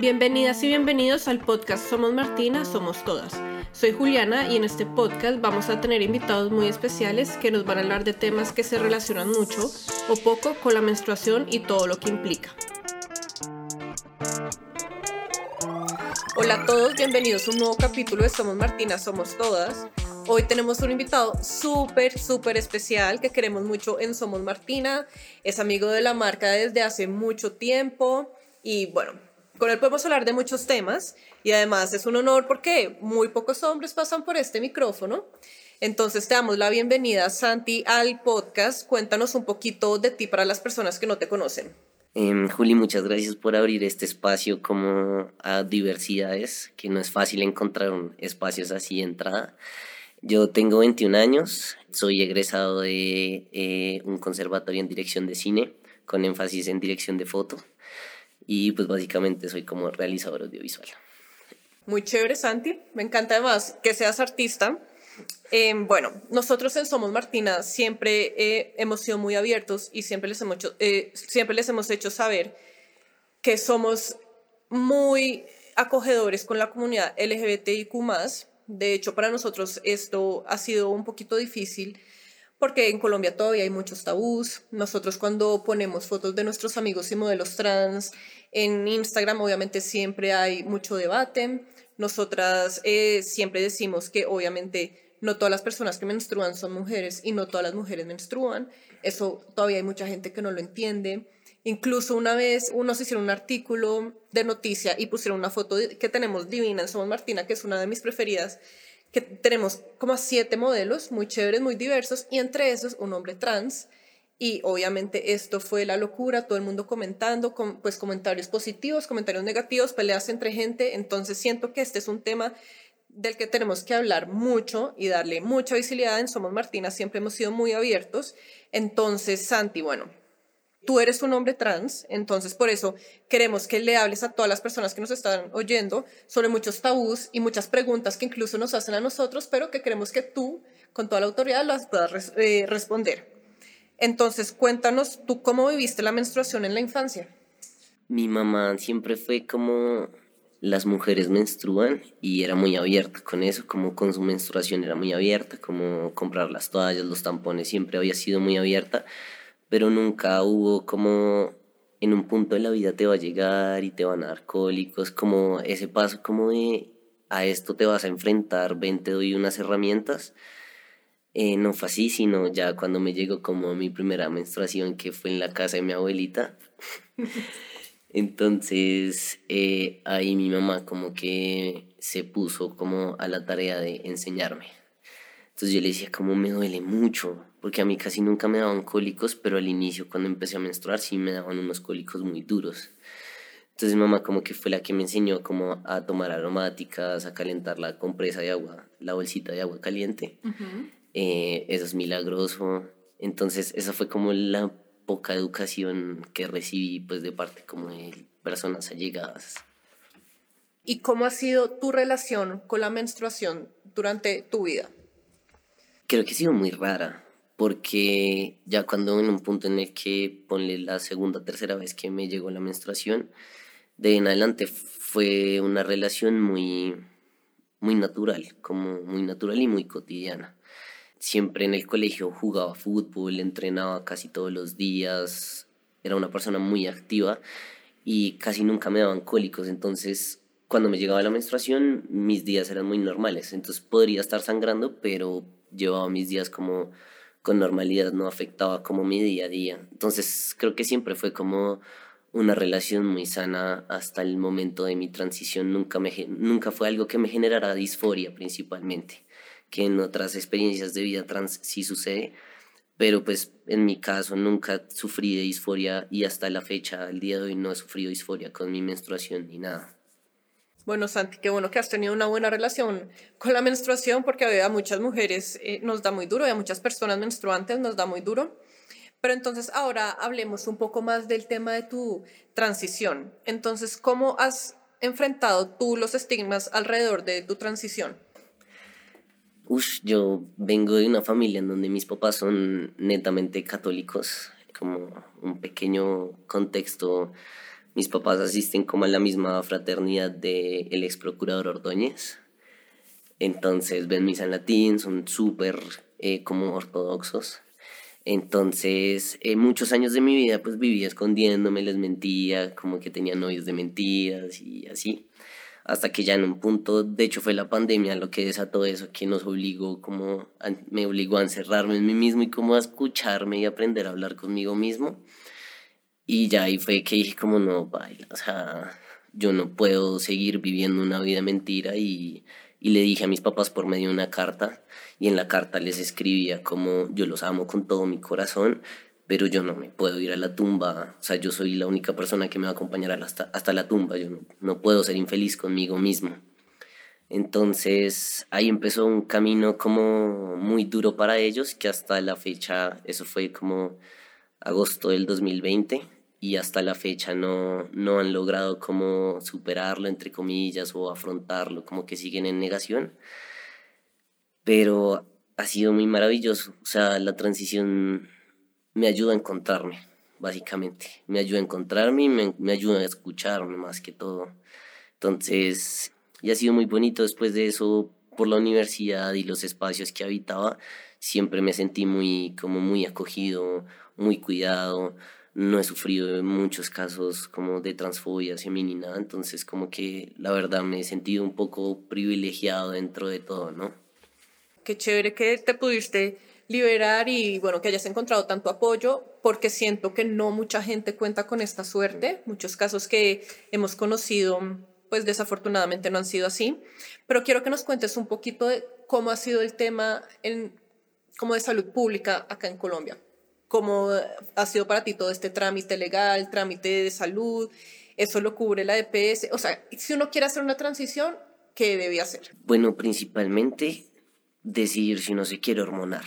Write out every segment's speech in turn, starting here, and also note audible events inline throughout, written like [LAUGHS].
Bienvenidas y bienvenidos al podcast Somos Martina, Somos Todas. Soy Juliana y en este podcast vamos a tener invitados muy especiales que nos van a hablar de temas que se relacionan mucho o poco con la menstruación y todo lo que implica. Hola a todos, bienvenidos a un nuevo capítulo de Somos Martina, Somos Todas. Hoy tenemos un invitado súper, súper especial que queremos mucho en Somos Martina. Es amigo de la marca desde hace mucho tiempo y bueno, con él podemos hablar de muchos temas y además es un honor porque muy pocos hombres pasan por este micrófono. Entonces te damos la bienvenida, Santi, al podcast. Cuéntanos un poquito de ti para las personas que no te conocen. Eh, Juli, muchas gracias por abrir este espacio como a diversidades, que no es fácil encontrar espacios así de entrada. Yo tengo 21 años, soy egresado de eh, un conservatorio en dirección de cine, con énfasis en dirección de foto y pues básicamente soy como realizador audiovisual. Muy chévere, Santi. Me encanta además que seas artista. Eh, bueno, nosotros en Somos Martina siempre eh, hemos sido muy abiertos y siempre les, hemos hecho, eh, siempre les hemos hecho saber que somos muy acogedores con la comunidad LGBTIQ. De hecho, para nosotros esto ha sido un poquito difícil porque en Colombia todavía hay muchos tabús. Nosotros cuando ponemos fotos de nuestros amigos y modelos trans en Instagram, obviamente siempre hay mucho debate. Nosotras eh, siempre decimos que obviamente no todas las personas que menstruan son mujeres y no todas las mujeres menstruan. Eso todavía hay mucha gente que no lo entiende. Incluso una vez unos hicieron un artículo de noticia y pusieron una foto que tenemos divina en Somos Martina, que es una de mis preferidas, que tenemos como siete modelos muy chéveres, muy diversos, y entre esos un hombre trans. Y obviamente esto fue la locura, todo el mundo comentando, con, pues comentarios positivos, comentarios negativos, peleas entre gente. Entonces siento que este es un tema del que tenemos que hablar mucho y darle mucha visibilidad. En Somos Martina siempre hemos sido muy abiertos. Entonces, Santi, bueno, tú eres un hombre trans, entonces por eso queremos que le hables a todas las personas que nos están oyendo sobre muchos tabús y muchas preguntas que incluso nos hacen a nosotros, pero que queremos que tú, con toda la autoridad, las puedas eh, responder. Entonces, cuéntanos tú cómo viviste la menstruación en la infancia. Mi mamá siempre fue como las mujeres menstruan y era muy abierta con eso, como con su menstruación era muy abierta, como comprar las toallas, los tampones, siempre había sido muy abierta pero nunca hubo como en un punto de la vida te va a llegar y te van a dar cólicos, como ese paso como de a esto te vas a enfrentar, ven, te doy unas herramientas. Eh, no fue así, sino ya cuando me llegó como mi primera menstruación, que fue en la casa de mi abuelita. [LAUGHS] Entonces eh, ahí mi mamá como que se puso como a la tarea de enseñarme. Entonces yo le decía como me duele mucho, porque a mí casi nunca me daban cólicos, pero al inicio cuando empecé a menstruar sí me daban unos cólicos muy duros. Entonces mamá como que fue la que me enseñó como a tomar aromáticas, a calentar la compresa de agua, la bolsita de agua caliente. Eh, eso es milagroso. Entonces esa fue como la poca educación que recibí pues de parte como de personas allegadas. ¿Y cómo ha sido tu relación con la menstruación durante tu vida? Creo que ha sido muy rara porque ya cuando en un punto en el que ponle la segunda, tercera vez que me llegó la menstruación, de en adelante fue una relación muy, muy natural, como muy natural y muy cotidiana. Siempre en el colegio jugaba fútbol, entrenaba casi todos los días, era una persona muy activa y casi nunca me daban cólicos, entonces cuando me llegaba la menstruación mis días eran muy normales, entonces podría estar sangrando, pero llevaba mis días como con normalidad, no afectaba como mi día a día. Entonces creo que siempre fue como una relación muy sana hasta el momento de mi transición. Nunca, me, nunca fue algo que me generara disforia principalmente, que en otras experiencias de vida trans sí sucede, pero pues en mi caso nunca sufrí de disforia y hasta la fecha, al día de hoy, no he sufrido disforia con mi menstruación ni nada. Bueno, Santi, qué bueno que has tenido una buena relación con la menstruación, porque a muchas mujeres eh, nos da muy duro y a muchas personas menstruantes nos da muy duro. Pero entonces ahora hablemos un poco más del tema de tu transición. Entonces, ¿cómo has enfrentado tú los estigmas alrededor de tu transición? Ush, yo vengo de una familia en donde mis papás son netamente católicos, como un pequeño contexto Mis papás asisten como a la misma fraternidad del el ex procurador Ordóñez. Entonces ven misa en latín, son súper eh, como ortodoxos. Entonces, en muchos años de mi vida, pues vivía escondiéndome, les mentía, como que tenía novios de mentiras y así. Hasta que ya en un punto, de hecho fue la pandemia lo que desató eso, que nos obligó como, me obligó a encerrarme en mí mismo y como a escucharme y aprender a hablar conmigo mismo. Y ya ahí fue que dije como no, baila, o sea, yo no puedo seguir viviendo una vida mentira y y le dije a mis papás por medio de una carta y en la carta les escribía como yo los amo con todo mi corazón, pero yo no me puedo ir a la tumba, o sea, yo soy la única persona que me va a acompañar hasta, hasta la tumba, yo no, no puedo ser infeliz conmigo mismo. Entonces ahí empezó un camino como muy duro para ellos, que hasta la fecha, eso fue como agosto del 2020, y hasta la fecha no, no han logrado como superarlo, entre comillas, o afrontarlo, como que siguen en negación. Pero ha sido muy maravilloso, o sea, la transición me ayuda a encontrarme, básicamente. Me ayuda a encontrarme y me, me ayuda a escucharme más que todo. Entonces, y ha sido muy bonito después de eso, por la universidad y los espacios que habitaba, siempre me sentí muy, como muy acogido, muy cuidado no he sufrido muchos casos como de transfobia femenina, entonces como que la verdad me he sentido un poco privilegiado dentro de todo, ¿no? Qué chévere que te pudiste liberar y bueno, que hayas encontrado tanto apoyo, porque siento que no mucha gente cuenta con esta suerte, muchos casos que hemos conocido pues desafortunadamente no han sido así, pero quiero que nos cuentes un poquito de cómo ha sido el tema en, como de salud pública acá en Colombia cómo ha sido para ti todo este trámite legal, trámite de salud, eso lo cubre la EPS. O sea, si uno quiere hacer una transición, ¿qué debe hacer? Bueno, principalmente decidir si uno se quiere hormonar,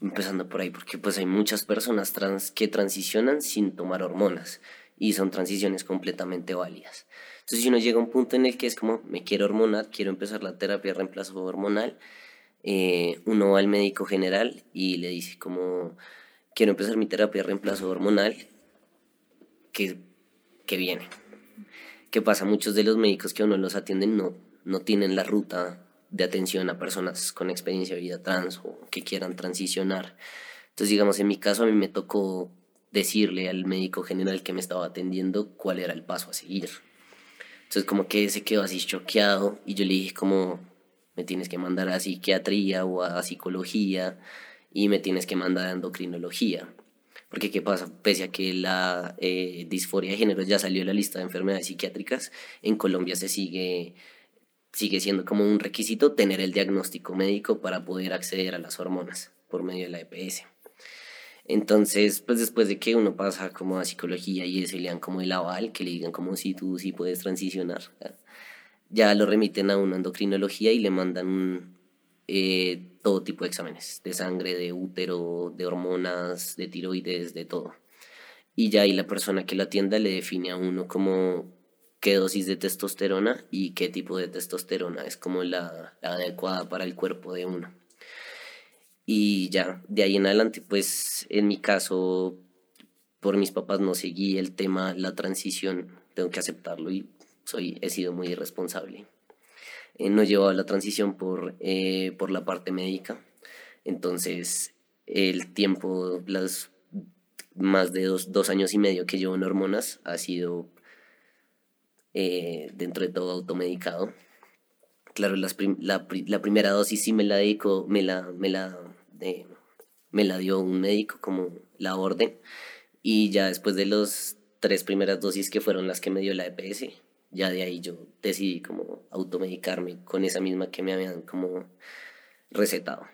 empezando por ahí, porque pues hay muchas personas trans que transicionan sin tomar hormonas y son transiciones completamente válidas. Entonces, si uno llega a un punto en el que es como, me quiero hormonar, quiero empezar la terapia de reemplazo hormonal, eh, uno va al médico general y le dice como, quiero empezar mi terapia de reemplazo hormonal, que, que viene. ¿Qué pasa? Muchos de los médicos que uno los atienden no, no tienen la ruta de atención a personas con experiencia de vida trans o que quieran transicionar. Entonces, digamos, en mi caso a mí me tocó decirle al médico general que me estaba atendiendo cuál era el paso a seguir. Entonces, como que se quedó así choqueado y yo le dije como, me tienes que mandar a psiquiatría o a psicología y me tienes que mandar a endocrinología. Porque ¿qué pasa? Pese a que la eh, disforia de género ya salió en la lista de enfermedades psiquiátricas, en Colombia se sigue, sigue siendo como un requisito tener el diagnóstico médico para poder acceder a las hormonas por medio de la EPS. Entonces, pues después de que uno pasa como a psicología y se le dan como el aval, que le digan como si tú sí puedes transicionar, ya lo remiten a una endocrinología y le mandan un, eh, todo tipo de exámenes, de sangre, de útero, de hormonas, de tiroides, de todo. Y ya ahí la persona que la atienda le define a uno como qué dosis de testosterona y qué tipo de testosterona es como la, la adecuada para el cuerpo de uno. Y ya, de ahí en adelante, pues en mi caso, por mis papás no seguí el tema, la transición, tengo que aceptarlo y soy, he sido muy irresponsable. Eh, no llevaba la transición por, eh, por la parte médica. Entonces, el tiempo, las más de dos, dos años y medio que llevo en hormonas, ha sido eh, dentro de todo automedicado. Claro, las la, primera dosis sí me la dedico, me la, me la, me la dio un médico como la orden. Y ya después de las tres primeras dosis que fueron las que me dio la EPS, ya de ahí yo decidí como automedicarme con esa misma que me habían como recetado.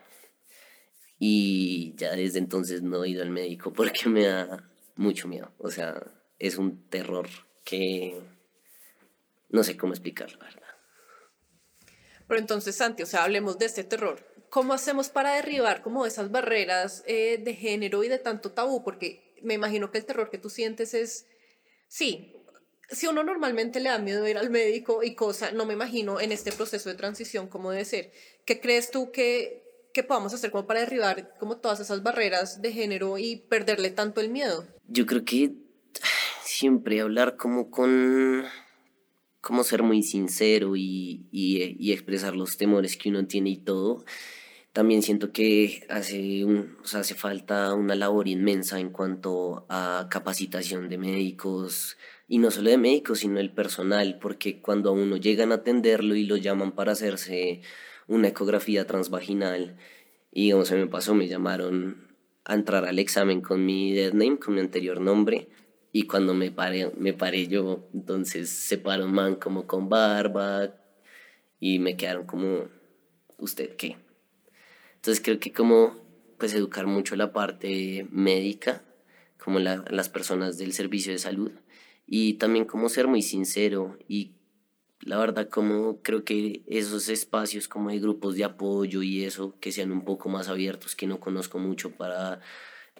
Y ya desde entonces no he ido al médico porque me da mucho miedo. O sea, es un terror que no sé cómo explicar, la verdad. Pero entonces, Santi, o sea, hablemos de este terror. ¿Cómo hacemos para derribar como esas barreras eh, de género y de tanto tabú? Porque me imagino que el terror que tú sientes es, sí, si uno normalmente le da miedo ir al médico y cosa, no me imagino en este proceso de transición cómo debe ser. ¿Qué crees tú que, que podamos hacer como para derribar como todas esas barreras de género y perderle tanto el miedo? Yo creo que siempre hablar como con, como ser muy sincero y, y, expresar los temores que uno tiene y todo. También siento que hace, un, o sea, hace falta una labor inmensa en cuanto a capacitación de médicos, y no solo de médicos, sino el personal, porque cuando a uno llegan a atenderlo y lo llaman para hacerse una ecografía transvaginal, y como se me pasó, me llamaron a entrar al examen con mi dead name, con mi anterior nombre, y cuando me paré, me paré yo, entonces se paró un man como con barba, y me quedaron como, ¿usted qué? Entonces creo que como, pues educar mucho la parte médica, como la, las personas del servicio de salud, y también como ser muy sincero y la verdad como creo que esos espacios como de grupos de apoyo y eso que sean un poco más abiertos que no conozco mucho para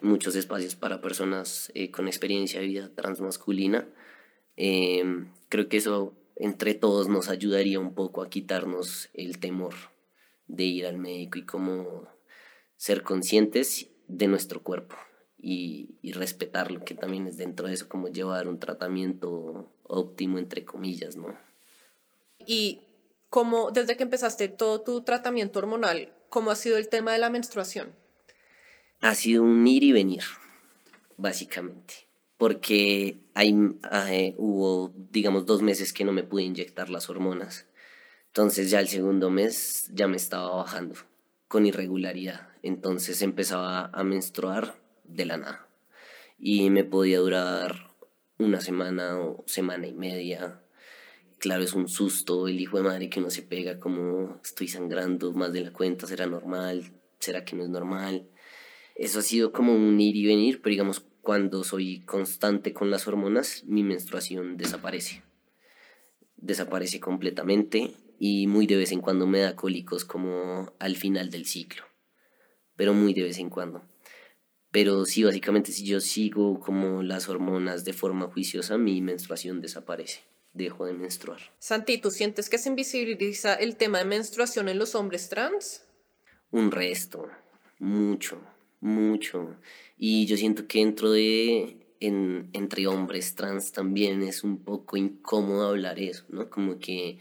muchos espacios para personas eh, con experiencia de vida transmasculina em, creo que eso entre todos nos ayudaría un poco a quitarnos el temor de ir al médico y como ser conscientes de nuestro cuerpo y, y respetarlo que también es dentro de eso como llevar un tratamiento óptimo entre comillas no y cómo, desde que empezaste todo tu tratamiento hormonal, ¿cómo ha sido el tema de la menstruación? Ha sido un ir y venir, básicamente. Porque hay, eh, hubo, digamos, dos meses que no me pude inyectar las hormonas. Entonces ya el segundo mes ya me estaba bajando con irregularidad. Entonces empezaba a menstruar de la nada. Y me podía durar una semana o semana y media claro, es un susto el hijo de madre que uno se pega como estoy sangrando más de la cuenta, será normal, será que no es normal. Eso ha sido como un ir y venir, pero digamos, cuando soy constante con las hormonas, mi menstruación desaparece. Desaparece completamente y muy de vez en cuando me da cólicos como al final del ciclo, pero muy de vez en cuando. Pero sí, básicamente si yo sigo como las hormonas de forma juiciosa, mi menstruación desaparece dejo de menstruar. Santi, ¿tú sientes que se invisibiliza el tema de menstruación en los hombres trans? Un resto, mucho, mucho. Y yo siento que dentro de, en, entre hombres trans también es un poco incómodo hablar eso, ¿no? Como que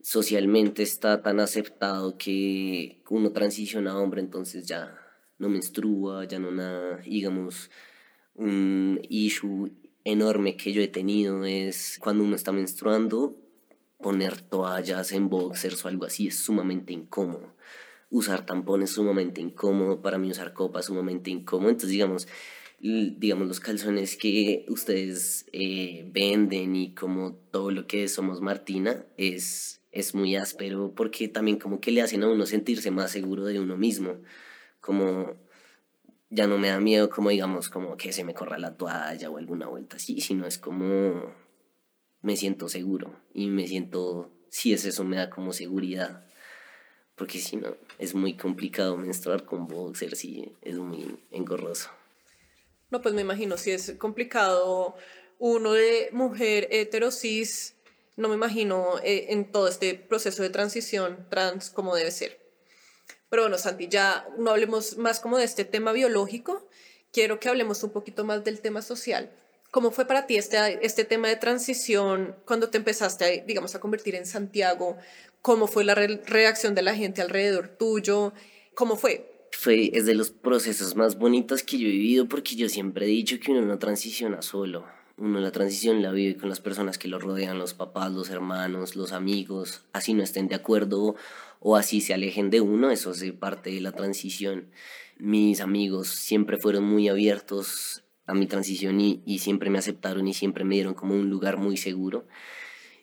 socialmente está tan aceptado que uno transiciona a hombre, entonces ya no menstrua, ya no nada, digamos, un issue enorme que yo he tenido es cuando uno está menstruando, poner toallas en boxers o algo así es sumamente incómodo. Usar tampones es sumamente incómodo, para mí usar copa es sumamente incómodo. Entonces, digamos, digamos los calzones que ustedes eh, venden y como todo lo que somos Martina es, es muy áspero porque también como que le hacen a uno sentirse más seguro de uno mismo. Como ya no me da miedo como digamos como que se me corra la toalla o alguna vuelta así, sino es como me siento seguro y me siento, si es eso, me da como seguridad. Porque si no, es muy complicado menstruar con boxers y es muy engorroso. No, pues me imagino, si es complicado uno de mujer heterosis, no me imagino eh, en todo este proceso de transición trans como debe ser. Pero bueno, Santi, ya no hablemos más como de este tema biológico, quiero que hablemos un poquito más del tema social. ¿Cómo fue para ti este, este tema de transición cuando te empezaste, a, digamos, a convertir en Santiago? ¿Cómo fue la reacción de la gente alrededor tuyo? ¿Cómo fue? Fue, es de los procesos más bonitos que yo he vivido porque yo siempre he dicho que uno no transiciona solo. Uno la transición la vive con las personas que lo rodean, los papás, los hermanos, los amigos, así no estén de acuerdo o así se alejen de uno, eso es parte de la transición. Mis amigos siempre fueron muy abiertos a mi transición y, y siempre me aceptaron y siempre me dieron como un lugar muy seguro.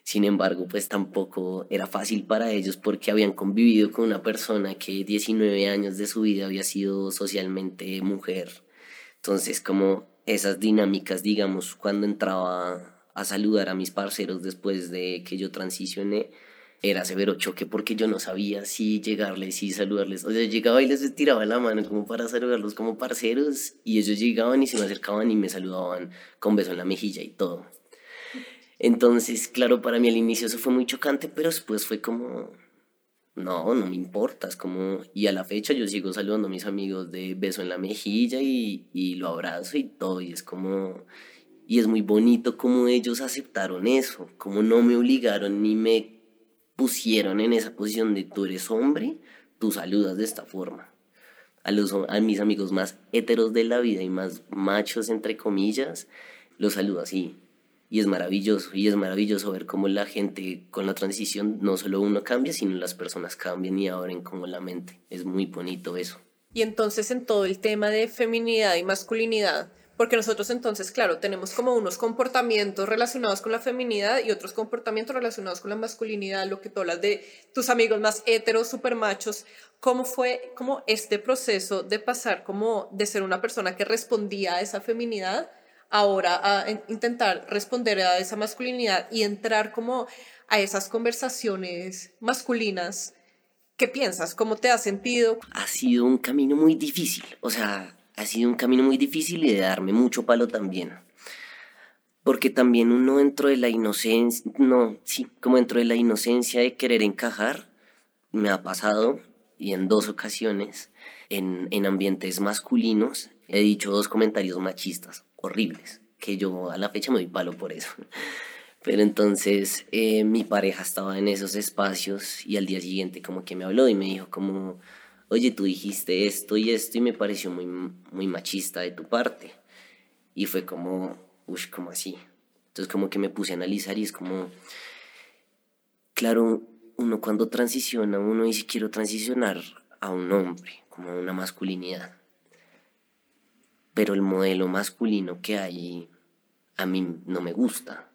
Sin embargo, pues tampoco era fácil para ellos porque habían convivido con una persona que 19 años de su vida había sido socialmente mujer. Entonces, como esas dinámicas, digamos, cuando entraba a saludar a mis parceros después de que yo transicioné, era severo choque porque yo no sabía si llegarles y saludarles. O sea, llegaba y les tiraba la mano como para saludarlos como parceros y ellos llegaban y se me acercaban y me saludaban con beso en la mejilla y todo. Entonces, claro, para mí al inicio eso fue muy chocante, pero después fue como, no, no me importa, es como, y a la fecha yo sigo saludando a mis amigos de beso en la mejilla y, y lo abrazo y todo, y es como, Y es muy bonito cómo ellos aceptaron eso, cómo no me obligaron ni me pusieron en esa posición de tú eres hombre, tú saludas de esta forma. A, los, a mis amigos más héteros de la vida y más machos, entre comillas, los saludo así. Y es maravilloso, y es maravilloso ver cómo la gente con la transición, no solo uno cambia, sino las personas cambian y abren como la mente. Es muy bonito eso. Y entonces en todo el tema de feminidad y masculinidad, porque nosotros entonces, claro, tenemos como unos comportamientos relacionados con la feminidad y otros comportamientos relacionados con la masculinidad, lo que tú hablas de tus amigos más heteros, super machos, ¿cómo fue como este proceso de pasar como de ser una persona que respondía a esa feminidad ahora a intentar responder a esa masculinidad y entrar como a esas conversaciones masculinas? ¿Qué piensas? ¿Cómo te has sentido? Ha sido un camino muy difícil, o sea, ha sido un camino muy difícil y de darme mucho palo también. Porque también uno dentro de la inocencia, no, sí, como dentro de la inocencia de querer encajar, me ha pasado, y en dos ocasiones, en, en ambientes masculinos, he dicho dos comentarios machistas horribles, que yo a la fecha me doy palo por eso. [LAUGHS] Pero entonces eh, mi pareja estaba en esos espacios y al día siguiente como que me habló y me dijo como, oye, tú dijiste esto y esto y me pareció muy, muy machista de tu parte. Y fue como, uy, como así. Entonces como que me puse a analizar y es como, claro, uno cuando transiciona, uno dice quiero transicionar a un hombre, como a una masculinidad. Pero el modelo masculino que hay a mí no me gusta.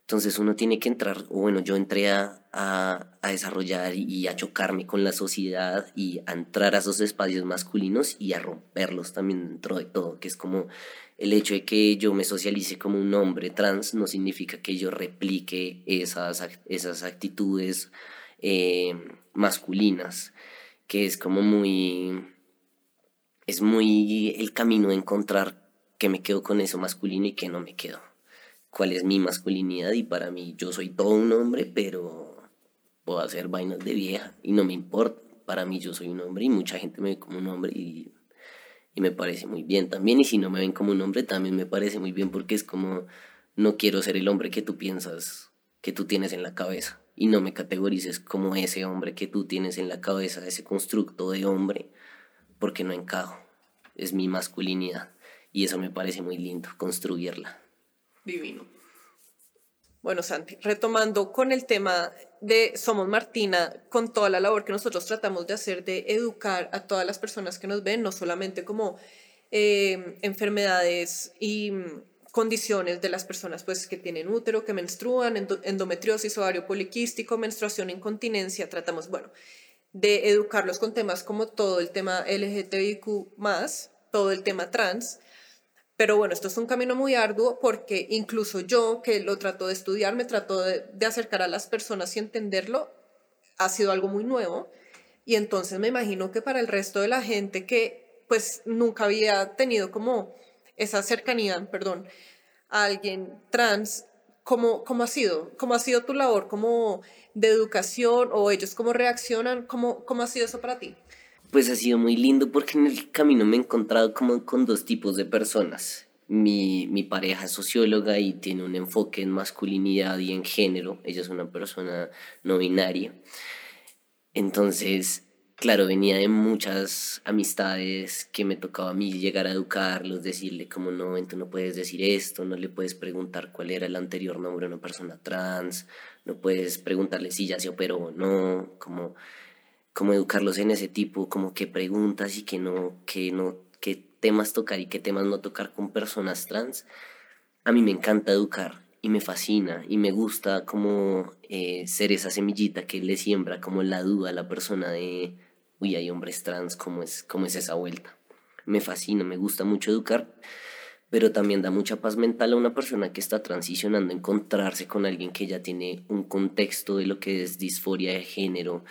Entonces uno tiene que entrar, o bueno, yo entré a, a, desarrollar y a chocarme con la sociedad y a entrar a esos espacios masculinos y a romperlos también dentro de todo, que es como el hecho de que yo me socialice como un hombre trans no significa que yo replique esas, esas actitudes eh, masculinas, que es como muy, es muy el camino de encontrar que me quedo con eso masculino y que no me quedo cuál es mi masculinidad y para mí yo soy todo un hombre, pero puedo hacer vainas de vieja y no me importa. Para mí yo soy un hombre y mucha gente me ve como un hombre y, y me parece muy bien también. Y si no me ven como un hombre también me parece muy bien porque es como no quiero ser el hombre que tú piensas que tú tienes en la cabeza y no me categorices como ese hombre que tú tienes en la cabeza, ese constructo de hombre, porque no encajo. Es mi masculinidad y eso me parece muy lindo, construirla. Divino. Bueno, Santi, retomando con el tema de Somos Martina, con toda la labor que nosotros tratamos de hacer de educar a todas las personas que nos ven, no solamente como eh, enfermedades y condiciones de las personas pues, que tienen útero, que menstruan, endometriosis, ovario poliquístico, menstruación, incontinencia, tratamos, bueno, de educarlos con temas como todo el tema LGTBIQ, todo el tema trans, pero bueno, esto es un camino muy arduo porque incluso yo, que lo trato de estudiar, me trato de, acercar a las personas y entenderlo, ha sido algo muy nuevo. Y entonces me imagino que para el resto de la gente que pues nunca había tenido como esa cercanía, perdón, a alguien trans, ¿cómo, cómo ha sido? ¿Cómo ha sido tu labor como de educación o ellos cómo reaccionan? ¿Cómo, cómo ha sido eso para ti? pues ha sido muy lindo porque en el camino me he encontrado como con dos tipos de personas. Mi, mi pareja es socióloga y tiene un enfoque en masculinidad y en género. Ella es una persona no binaria. Entonces, claro, venía de muchas amistades que me tocaba a mí llegar a educarlos, decirle como no, tú no puedes decir esto, no le puedes preguntar cuál era el anterior nombre de una persona trans, no puedes preguntarle si ya se operó o no, como como educarlos en ese tipo, como qué preguntas y qué no, qué no, qué temas tocar y qué temas no tocar con personas trans. A mí me encanta educar y me fascina y me gusta como eh, ser esa semillita que le siembra como la duda a la persona de, uy, hay hombres trans, ¿cómo es, cómo es esa vuelta? Me fascina, me gusta mucho educar, pero también da mucha paz mental a una persona que está transicionando, encontrarse con alguien que ya tiene un contexto de lo que es disforia de género,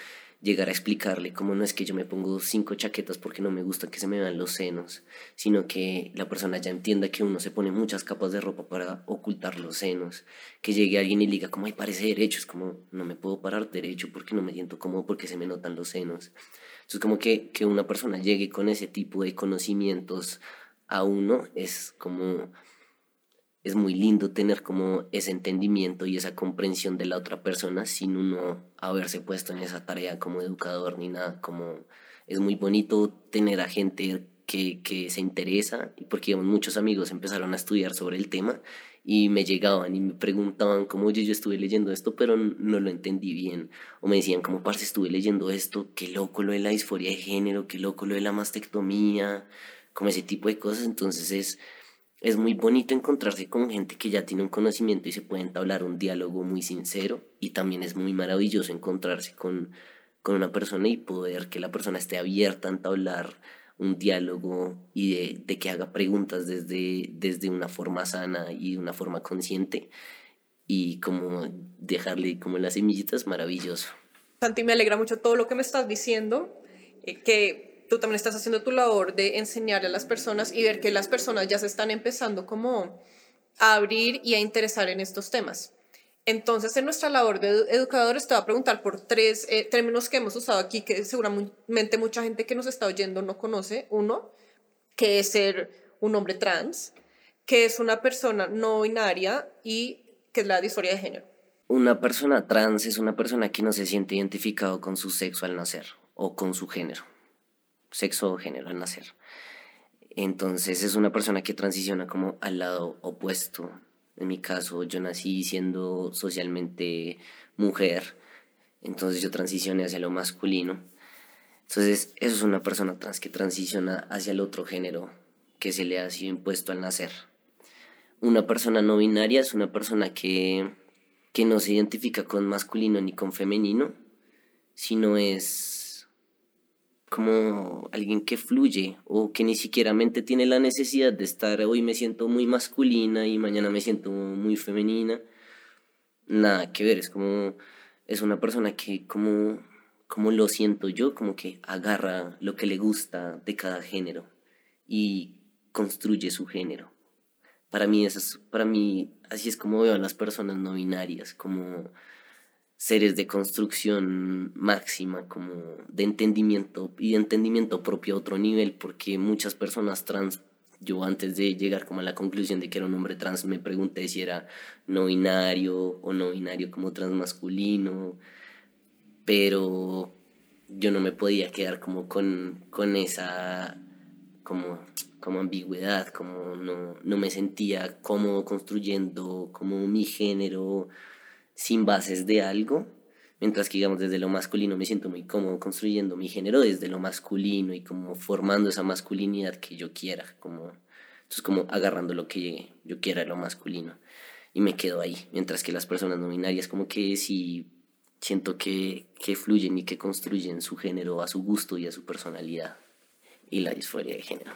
llegar a explicarle cómo no es que yo me pongo cinco chaquetas porque no me gusta que se me vean los senos, sino que la persona ya entienda que uno se pone muchas capas de ropa para ocultar los senos, que llegue alguien y diga como, ay, parece derecho, es como, no me puedo parar derecho porque no me siento cómodo porque se me notan los senos. Entonces como que, que una persona llegue con ese tipo de conocimientos a uno es como es muy lindo tener como ese entendimiento y esa comprensión de la otra persona sin uno haberse puesto en esa tarea como educador ni nada, como es muy bonito tener a gente que, se interesa, porque muchos amigos empezaron a estudiar sobre el tema y me llegaban y me preguntaban como, oye, yo estuve leyendo esto, pero no lo entendí bien. O me decían como, parce, estuve leyendo esto, qué loco lo de la disforia de género, qué loco lo de la mastectomía, como ese tipo de cosas. Entonces es, es muy bonito encontrarse con gente que ya tiene un conocimiento y se puede entablar un diálogo muy sincero. Y también es muy maravilloso encontrarse con, con una persona y poder que la persona esté abierta a entablar un diálogo y de, que haga preguntas desde, desde una forma sana y una forma consciente y como dejarle como las semillitas maravilloso. Santi, me alegra mucho todo lo que me estás diciendo, eh, que tú también estás haciendo tu labor de enseñarle a las personas y ver que las personas ya se están empezando como a abrir y a interesar en estos temas. Entonces, en nuestra labor de educadores te voy a preguntar por tres eh, términos que hemos usado aquí que seguramente mucha gente que nos está oyendo no conoce. Uno, que es ser un hombre trans, que es una persona no binaria y que es la disforia de género. Una persona trans es una persona que no se siente identificado con su sexo al nacer o con su género, sexo o género al nacer. Entonces es una persona que transiciona como al lado opuesto en mi caso, yo nací siendo socialmente mujer, entonces yo transicioné hacia lo masculino. Entonces, eso es una persona trans que transiciona hacia el otro género que se le ha sido impuesto al nacer. Una persona no binaria es una persona que, que no se identifica con masculino ni con femenino, sino es como alguien que fluye o que ni siquiera mente tiene la necesidad de estar hoy me siento muy masculina y mañana me siento muy femenina. Nada que ver, es como es una persona que como como lo siento yo, como que agarra lo que le gusta de cada género y construye su género. Para mí, eso para mí así es como veo a las personas no binarias, como seres de construcción máxima, como de entendimiento y de entendimiento propio a otro nivel, porque muchas personas trans, yo antes de llegar como a la conclusión de que era un hombre trans, me pregunté si era no binario o no binario como transmasculino, pero yo no me podía quedar como con, con esa como, como ambigüedad, como no, no me sentía cómodo construyendo como mi género, sin bases de algo, mientras que digamos desde lo masculino me siento muy cómodo construyendo mi género desde lo masculino y como formando esa masculinidad que yo quiera, como entonces como agarrando lo que yo quiera lo masculino y me quedo ahí, mientras que las personas no binarias como que sí siento que, que fluyen y que construyen su género a su gusto y a su personalidad y la disforia de género.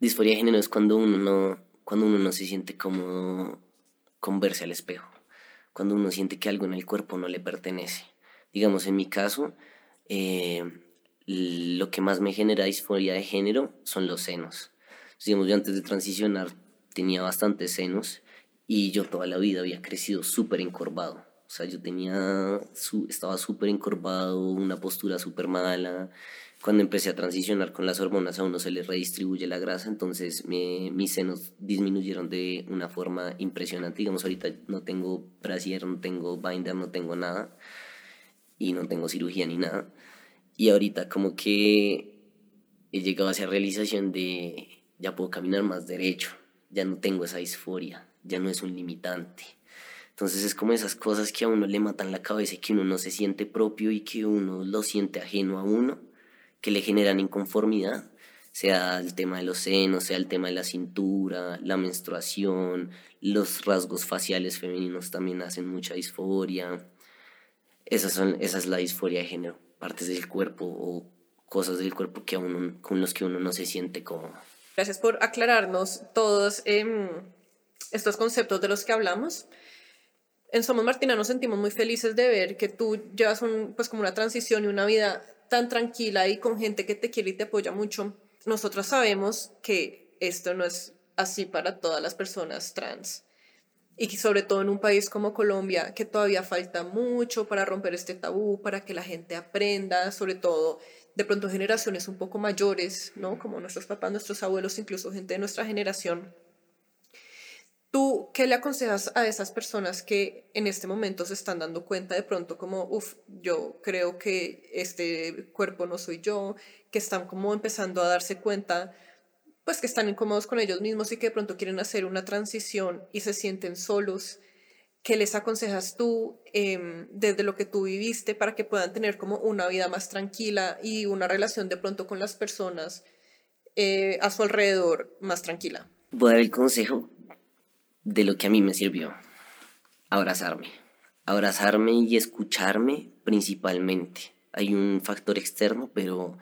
Disforia de género es cuando uno no, cuando uno no se siente cómodo con verse al espejo cuando uno siente que algo en el cuerpo no le pertenece. Digamos, en mi caso, eh, lo que más me genera disforia de género son los senos. Digamos, yo antes de transicionar tenía bastantes senos y yo toda la vida había crecido súper encorvado. O sea, yo tenía, estaba súper encorvado, una postura súper mala, cuando empecé a transicionar con las hormonas a uno se le redistribuye la grasa, entonces mis senos disminuyeron de una forma impresionante. Digamos, ahorita no tengo brasier, no tengo binder, no tengo nada y no tengo cirugía ni nada. Y ahorita como que he llegado a esa realización de ya puedo caminar más derecho, ya no tengo esa disforia, ya no es un limitante. Entonces es como esas cosas que a uno le matan la cabeza y que uno no se siente propio y que uno lo siente ajeno a uno que le generan inconformidad, sea el tema de los senos, sea el tema de la cintura, la menstruación, los rasgos faciales femeninos también hacen mucha disforia. Esas son, esa es la disforia de género, partes del cuerpo o cosas del cuerpo que uno, con los que uno no se siente cómodo. Gracias por aclararnos todos em, estos conceptos de los que hablamos. En Somos Martina nos sentimos muy felices de ver que tú llevas un, pues como una transición y una vida tan tranquila y con gente que te quiere y te apoya mucho, nosotros sabemos que esto no es así para todas las personas trans. Y sobre todo en un país como Colombia, que todavía falta mucho para romper este tabú, para que la gente aprenda, sobre todo de pronto generaciones un poco mayores, ¿no? Como nuestros papás, nuestros abuelos, incluso gente de nuestra generación. ¿Tú qué le aconsejas a esas personas que en este momento se están dando cuenta de pronto como, uff, yo creo que este cuerpo no soy yo, que están como empezando a darse cuenta, pues que están incómodos con ellos mismos y que de pronto quieren hacer una transición y se sienten solos? ¿Qué les aconsejas tú em, desde lo que tú viviste para que puedan tener como una vida más tranquila y una relación de pronto con las personas eh, a su alrededor más tranquila? Voy a dar el consejo de lo que a mí me sirvió. Abrazarme. Abrazarme y escucharme principalmente. Hay un factor externo, pero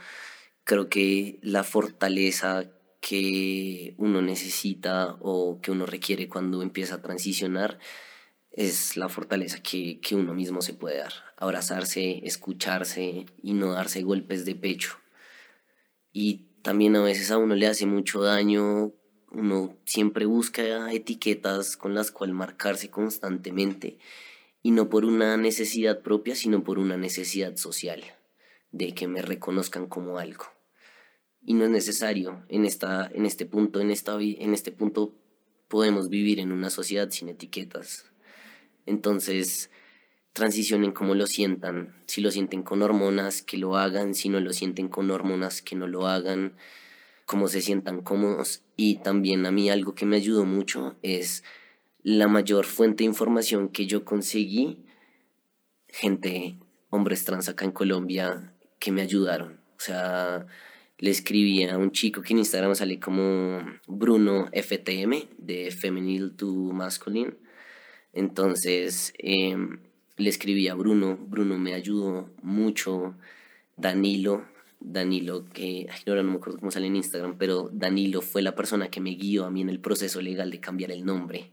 creo que la fortaleza que uno necesita o que uno requiere cuando empieza a transicionar es la fortaleza que, que uno mismo se puede dar. Abrazarse, escucharse y no darse golpes de pecho. Y también a veces a uno le hace mucho daño uno siempre busca etiquetas con las cuales marcarse constantemente y no por una necesidad propia, sino por una necesidad social, de que me reconozcan como algo. Y no es necesario en, esta, en este punto, en, esta, en este punto podemos vivir en una sociedad sin etiquetas. Entonces, transicionen como lo sientan. Si lo sienten con hormonas, que lo hagan. Si no lo sienten con hormonas, que no lo hagan cómo se sientan cómodos y también a mí algo que me ayudó mucho es la mayor fuente de información que yo conseguí, gente, hombres trans acá en Colombia que me ayudaron. O sea, le escribí a un chico que en Instagram sale como Bruno FTM, de Feminine to Masculine. Entonces, em, le escribí a Bruno, Bruno me ayudó mucho, Danilo, Danilo, que ahora no me acuerdo cómo sale en Instagram, pero Danilo fue la persona que me guió a mí en el proceso legal de cambiar el nombre.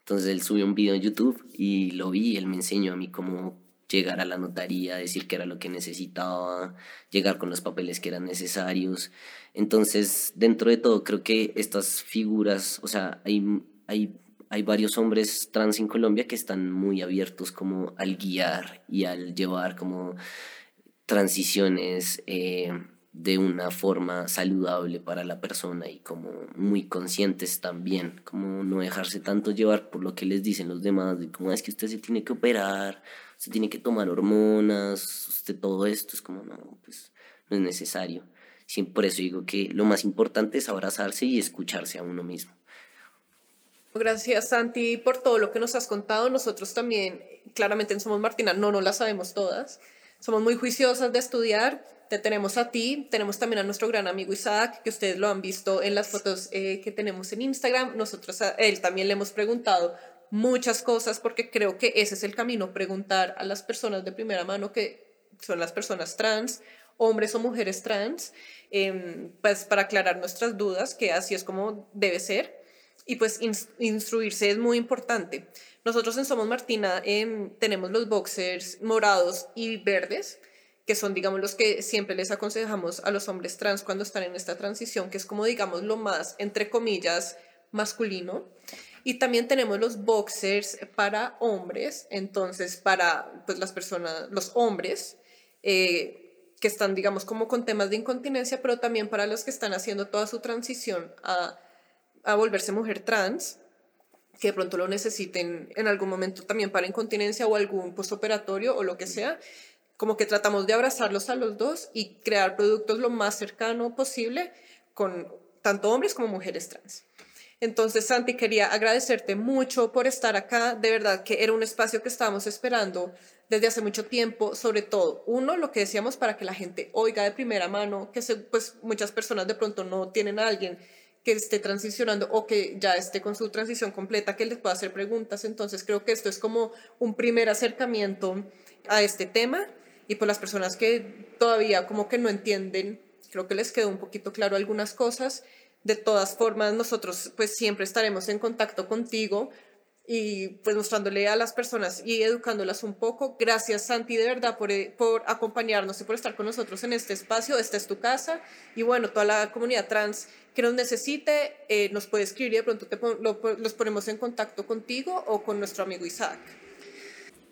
Entonces él subió un video en YouTube y lo vi, él me enseñó a mí cómo llegar a la notaría, decir que era lo que necesitaba, llegar con los papeles que eran necesarios. Entonces, dentro de todo, creo que estas figuras, o sea, hay, hay, hay varios hombres trans en Colombia que están muy abiertos como al guiar y al llevar como transiciones eh, de una forma saludable para la persona y como muy conscientes también, como no dejarse tanto llevar por lo que les dicen los demás, de como ah, es que usted se tiene que operar, usted tiene que tomar hormonas, usted todo esto, es como no, pues no es necesario. Siempre por eso digo que lo más importante es abrazarse y escucharse a uno mismo. Gracias Santi por todo lo que nos has contado. Nosotros también, claramente en Somos Martina, no nos las sabemos todas somos muy juiciosas de estudiar. Te tenemos a ti, tenemos también a nuestro gran amigo Isaac, que ustedes lo han visto en las fotos eh, que tenemos en Instagram. Nosotros a él también le hemos preguntado muchas cosas porque creo que ese es el camino, preguntar a las personas de primera mano que son las personas trans, hombres o mujeres trans, em, pues para aclarar nuestras dudas, que así es como debe ser. Y pues instruirse es muy importante. Nosotros en Somos Martina em, tenemos los boxers morados y verdes, que son, digamos, los que siempre les aconsejamos a los hombres trans cuando están en esta transición, que es como, digamos, lo más, entre comillas, masculino. Y también tenemos los boxers para hombres, entonces para pues, las personas, los hombres, eh, que están, digamos, como con temas de incontinencia, pero también para los que están haciendo toda su transición a, a volverse mujer trans que de pronto lo necesiten en algún momento también para incontinencia o algún postoperatorio o lo que sea, como que tratamos de abrazarlos a los dos y crear productos lo más cercano posible con tanto hombres como mujeres trans. Entonces, Santi, quería agradecerte mucho por estar acá. De verdad que era un espacio que estábamos esperando desde hace mucho tiempo, sobre todo, uno, lo que decíamos para que la gente oiga de primera mano, que se, pues muchas personas de pronto no tienen a alguien que esté transicionando o que ya esté con su transición completa, que les pueda hacer preguntas. Entonces creo que esto es como un primer acercamiento a este tema y por las personas que todavía como que no entienden, creo que les quedó un poquito claro algunas cosas. De todas formas, nosotros pues siempre estaremos en contacto contigo y pues mostrándole a las personas y educándolas un poco. Gracias Santi de verdad por, eh, por acompañarnos y por estar con nosotros en este espacio. Esta es tu casa y bueno, toda la comunidad trans que nos necesite eh, nos puede escribir y de pronto te los ponemos en contacto contigo o con nuestro amigo Isaac.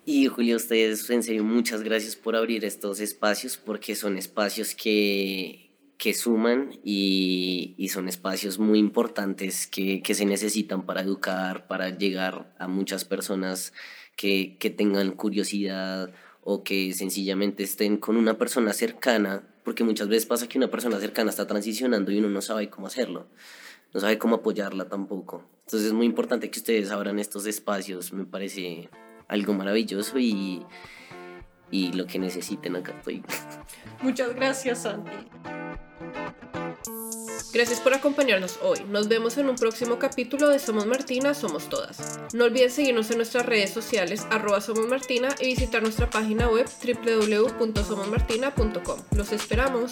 Y Julio, ustedes en serio muchas gracias por abrir estos espacios porque son espacios que que suman y, y, son espacios muy importantes que, que, se necesitan para educar, para llegar a muchas personas que, que tengan curiosidad o que sencillamente estén con una persona cercana, porque muchas veces pasa que una persona cercana está transicionando y uno no sabe cómo hacerlo, no sabe cómo apoyarla tampoco. Entonces es muy importante que ustedes abran estos espacios, me parece algo maravilloso y, y lo que necesiten acá estoy. Muchas gracias, Santi. Gracias por acompañarnos hoy. Nos vemos en un próximo capítulo de Somos Martina, Somos Todas. No olviden seguirnos en nuestras redes sociales, arroba y visitar nuestra página web www.somosmartina.com. Los esperamos.